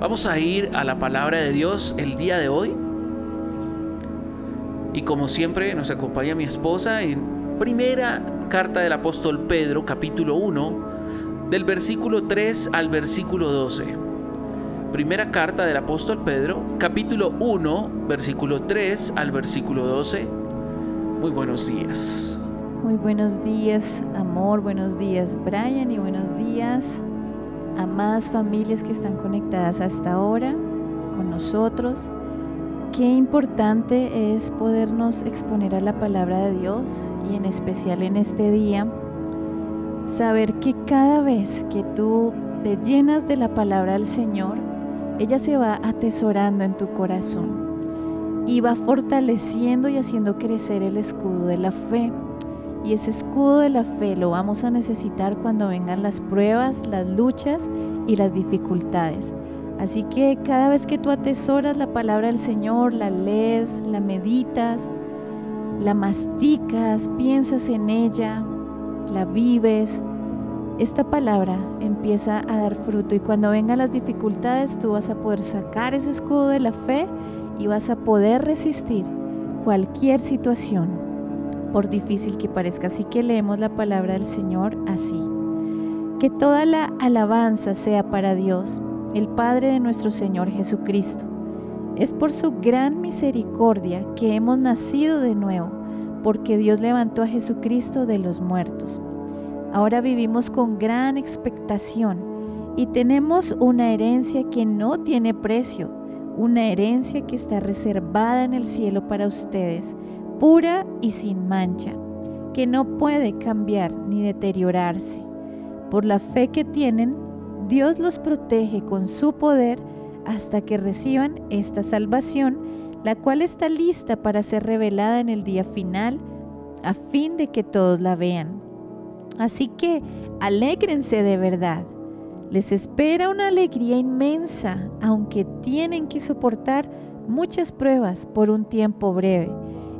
Vamos a ir a la palabra de Dios el día de hoy. Y como siempre nos acompaña mi esposa en primera carta del apóstol Pedro, capítulo 1, del versículo 3 al versículo 12. Primera carta del apóstol Pedro, capítulo 1, versículo 3 al versículo 12. Muy buenos días. Muy buenos días, amor, buenos días, Brian, y buenos días amadas familias que están conectadas hasta ahora con nosotros. Qué importante es podernos exponer a la palabra de Dios y en especial en este día, saber que cada vez que tú te llenas de la palabra del Señor, ella se va atesorando en tu corazón y va fortaleciendo y haciendo crecer el escudo de la fe y ese escudo de la fe lo vamos a necesitar cuando vengan las pruebas, las luchas y las dificultades. Así que cada vez que tú atesoras la palabra del Señor, la lees, la meditas, la masticas, piensas en ella, la vives, esta palabra empieza a dar fruto y cuando vengan las dificultades tú vas a poder sacar ese escudo de la fe y vas a poder resistir cualquier situación por difícil que parezca. Así que leemos la palabra del Señor así. Que toda la alabanza sea para Dios, el Padre de nuestro Señor Jesucristo. Es por su gran misericordia que hemos nacido de nuevo, porque Dios levantó a Jesucristo de los muertos. Ahora vivimos con gran expectación y tenemos una herencia que no tiene precio, una herencia que está reservada en el cielo para ustedes pura y sin mancha, que no puede cambiar ni deteriorarse. Por la fe que tienen, Dios los protege con su poder hasta que reciban esta salvación, la cual está lista para ser revelada en el día final, a fin de que todos la vean. Así que alégrense de verdad. Les espera una alegría inmensa, aunque tienen que soportar muchas pruebas por un tiempo breve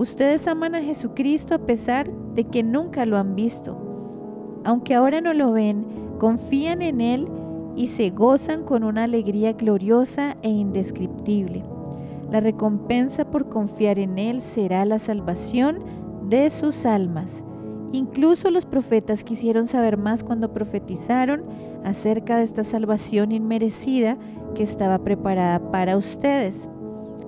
Ustedes aman a Jesucristo a pesar de que nunca lo han visto. Aunque ahora no lo ven, confían en Él y se gozan con una alegría gloriosa e indescriptible. La recompensa por confiar en Él será la salvación de sus almas. Incluso los profetas quisieron saber más cuando profetizaron acerca de esta salvación inmerecida que estaba preparada para ustedes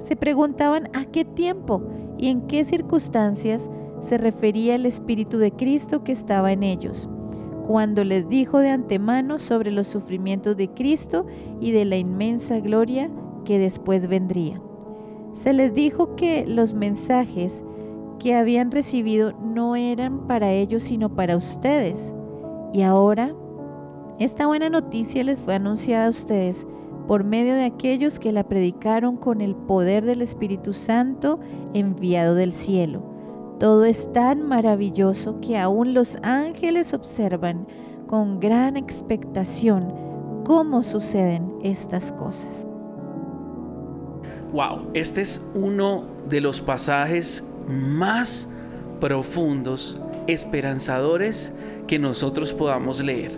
se preguntaban a qué tiempo y en qué circunstancias se refería el Espíritu de Cristo que estaba en ellos, cuando les dijo de antemano sobre los sufrimientos de Cristo y de la inmensa gloria que después vendría. Se les dijo que los mensajes que habían recibido no eran para ellos sino para ustedes. Y ahora, esta buena noticia les fue anunciada a ustedes por medio de aquellos que la predicaron con el poder del Espíritu Santo enviado del cielo. Todo es tan maravilloso que aún los ángeles observan con gran expectación cómo suceden estas cosas. Wow, este es uno de los pasajes más profundos, esperanzadores que nosotros podamos leer.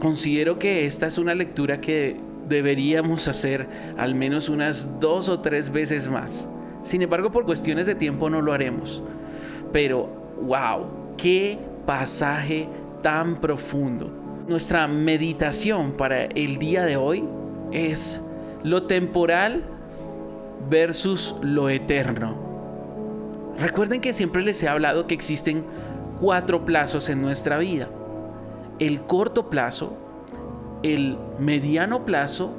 Considero que esta es una lectura que deberíamos hacer al menos unas dos o tres veces más. Sin embargo, por cuestiones de tiempo no lo haremos. Pero, wow, qué pasaje tan profundo. Nuestra meditación para el día de hoy es lo temporal versus lo eterno. Recuerden que siempre les he hablado que existen cuatro plazos en nuestra vida. El corto plazo, el mediano plazo,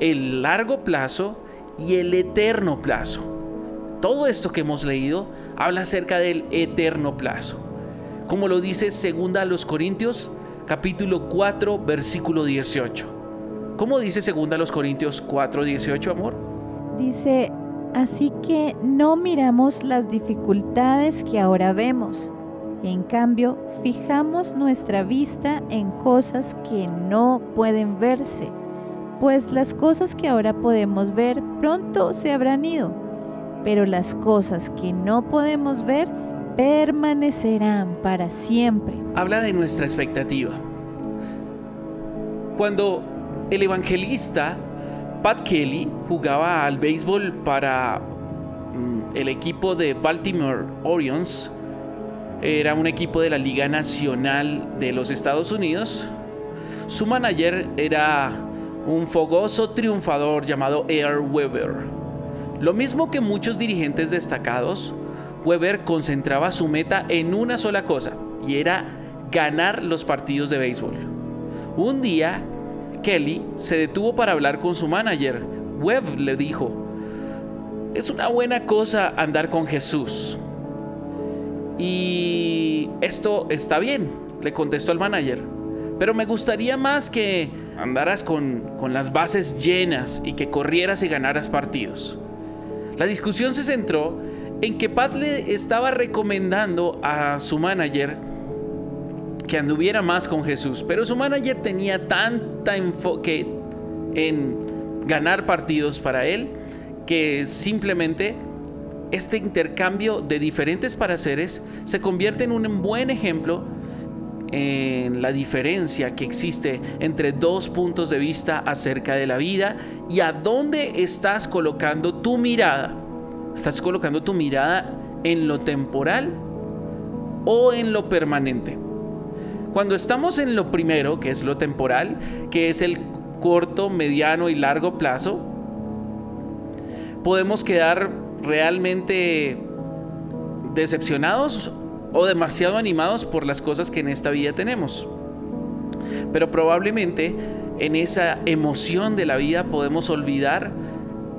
el largo plazo y el eterno plazo. Todo esto que hemos leído habla acerca del eterno plazo. Como lo dice segunda a los Corintios, capítulo 4, versículo 18. ¿Cómo dice segunda los Corintios 4:18, amor? Dice, así que no miramos las dificultades que ahora vemos. En cambio, fijamos nuestra vista en cosas que no pueden verse, pues las cosas que ahora podemos ver pronto se habrán ido, pero las cosas que no podemos ver permanecerán para siempre. Habla de nuestra expectativa. Cuando el evangelista Pat Kelly jugaba al béisbol para mm, el equipo de Baltimore Orioles, era un equipo de la Liga Nacional de los Estados Unidos. Su manager era un fogoso triunfador llamado Air Weber. Lo mismo que muchos dirigentes destacados, Weber concentraba su meta en una sola cosa, y era ganar los partidos de béisbol. Un día, Kelly se detuvo para hablar con su manager. Webb le dijo, es una buena cosa andar con Jesús. Y esto está bien, le contestó el manager. Pero me gustaría más que andaras con, con las bases llenas y que corrieras y ganaras partidos. La discusión se centró en que Pat le estaba recomendando a su manager que anduviera más con Jesús, pero su manager tenía tanta enfoque en ganar partidos para él que simplemente este intercambio de diferentes pareceres se convierte en un buen ejemplo en la diferencia que existe entre dos puntos de vista acerca de la vida y a dónde estás colocando tu mirada. ¿Estás colocando tu mirada en lo temporal o en lo permanente? Cuando estamos en lo primero, que es lo temporal, que es el corto, mediano y largo plazo, podemos quedar realmente decepcionados o demasiado animados por las cosas que en esta vida tenemos. Pero probablemente en esa emoción de la vida podemos olvidar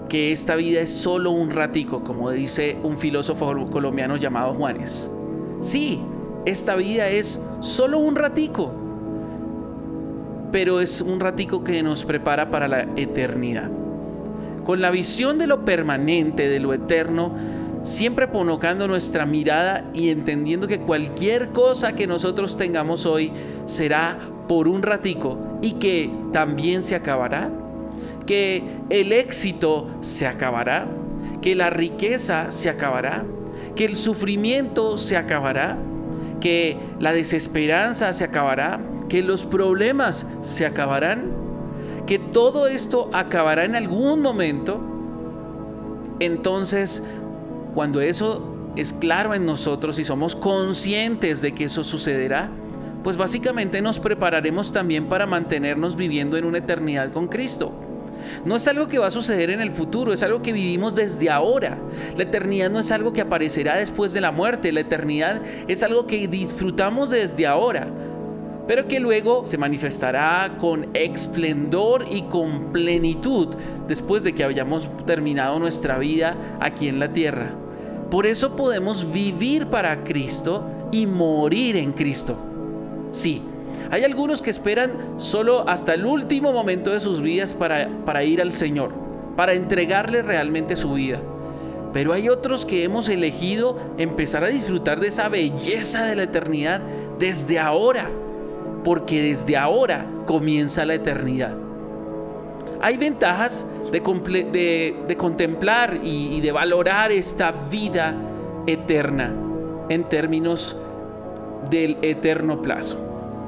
que esta vida es solo un ratico, como dice un filósofo colombiano llamado Juanes. Sí, esta vida es solo un ratico, pero es un ratico que nos prepara para la eternidad. Con la visión de lo permanente, de lo eterno, siempre ponocando nuestra mirada y entendiendo que cualquier cosa que nosotros tengamos hoy será por un ratico y que también se acabará, que el éxito se acabará, que la riqueza se acabará, que el sufrimiento se acabará, que la desesperanza se acabará, que los problemas se acabarán, que todo esto acabará en algún momento, entonces cuando eso es claro en nosotros y somos conscientes de que eso sucederá, pues básicamente nos prepararemos también para mantenernos viviendo en una eternidad con Cristo. No es algo que va a suceder en el futuro, es algo que vivimos desde ahora. La eternidad no es algo que aparecerá después de la muerte, la eternidad es algo que disfrutamos desde ahora, pero que luego se manifestará con esplendor y con plenitud después de que hayamos terminado nuestra vida aquí en la tierra. Por eso podemos vivir para Cristo y morir en Cristo. Sí, hay algunos que esperan solo hasta el último momento de sus vidas para, para ir al Señor, para entregarle realmente su vida. Pero hay otros que hemos elegido empezar a disfrutar de esa belleza de la eternidad desde ahora, porque desde ahora comienza la eternidad. Hay ventajas de, contemplar y, y de valorar esta vida eterna en términos del eterno plazo.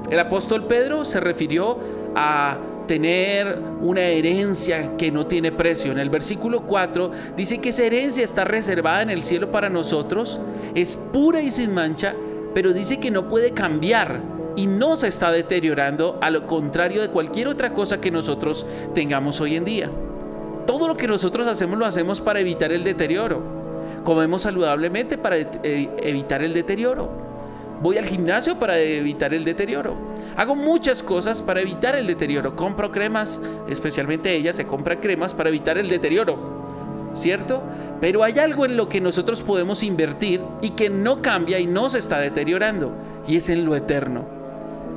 El apóstol Pedro se refirió a tener una herencia que no tiene precio. En el versículo 4 dice que esa herencia está reservada en el cielo para nosotros, es pura y sin mancha, pero dice que no puede cambiar y no se está deteriorando a lo contrario de cualquier otra cosa que nosotros tengamos hoy en día. Todo lo que nosotros hacemos lo hacemos para evitar el deterioro. Comemos saludablemente para eh, evitar el deterioro. Voy al gimnasio para evitar el deterioro. Hago muchas cosas para evitar el deterioro. Compro cremas, especialmente ella se compra cremas para evitar el deterioro. ¿Cierto? Pero hay algo en lo que nosotros podemos invertir y que no cambia y no se está deteriorando. Y es en lo eterno.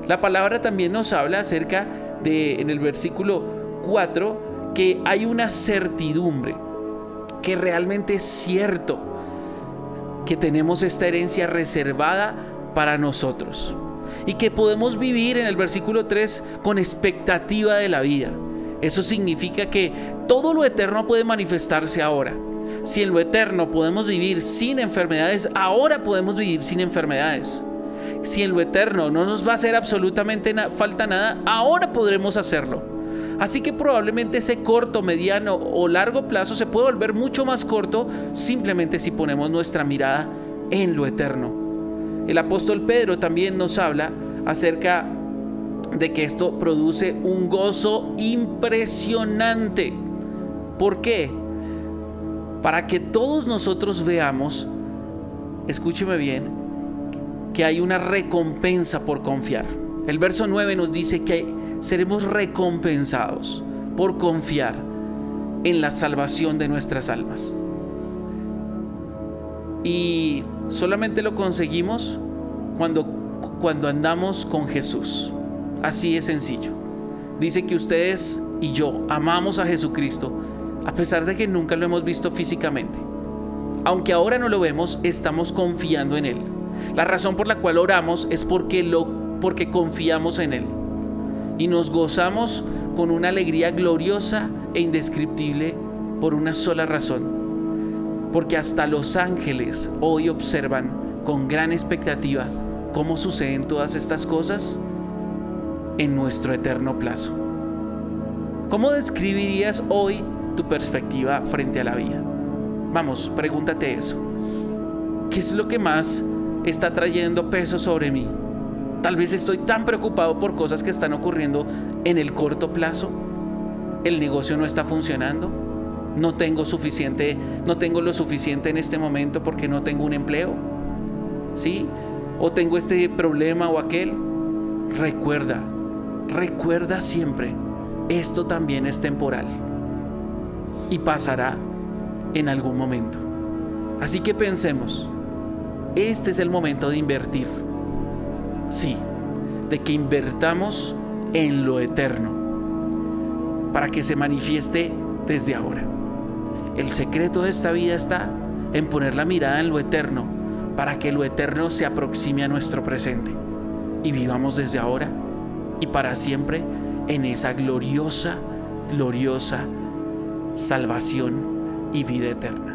La palabra también nos habla acerca de, en el versículo 4, que hay una certidumbre, que realmente es cierto que tenemos esta herencia reservada para nosotros y que podemos vivir en el versículo 3 con expectativa de la vida. Eso significa que todo lo eterno puede manifestarse ahora. Si en lo eterno podemos vivir sin enfermedades, ahora podemos vivir sin enfermedades. Si en lo eterno no nos va a hacer absolutamente falta nada, ahora podremos hacerlo. Así que probablemente ese corto, mediano o largo plazo se puede volver mucho más corto simplemente si ponemos nuestra mirada en lo eterno. El apóstol Pedro también nos habla acerca de que esto produce un gozo impresionante. ¿Por qué? Para que todos nosotros veamos, escúcheme bien, que hay una recompensa por confiar. El verso 9 nos dice que seremos recompensados por confiar en la salvación de nuestras almas. Y solamente lo conseguimos cuando, cuando andamos con Jesús. Así es sencillo. Dice que ustedes y yo amamos a Jesucristo a pesar de que nunca lo hemos visto físicamente. Aunque ahora no lo vemos, estamos confiando en Él. La razón por la cual oramos es porque, lo, porque confiamos en Él. Y nos gozamos con una alegría gloriosa e indescriptible por una sola razón. Porque hasta los ángeles hoy observan con gran expectativa cómo suceden todas estas cosas en nuestro eterno plazo. ¿Cómo describirías hoy tu perspectiva frente a la vida? Vamos, pregúntate eso. ¿Qué es lo que más está trayendo peso sobre mí? Tal vez estoy tan preocupado por cosas que están ocurriendo en el corto plazo. El negocio no está funcionando. No tengo suficiente, no tengo lo suficiente en este momento porque no tengo un empleo. ¿Sí? O tengo este problema o aquel. Recuerda, recuerda siempre, esto también es temporal y pasará en algún momento. Así que pensemos, este es el momento de invertir. Sí, de que invertamos en lo eterno para que se manifieste desde ahora. El secreto de esta vida está en poner la mirada en lo eterno para que lo eterno se aproxime a nuestro presente y vivamos desde ahora y para siempre en esa gloriosa, gloriosa salvación y vida eterna.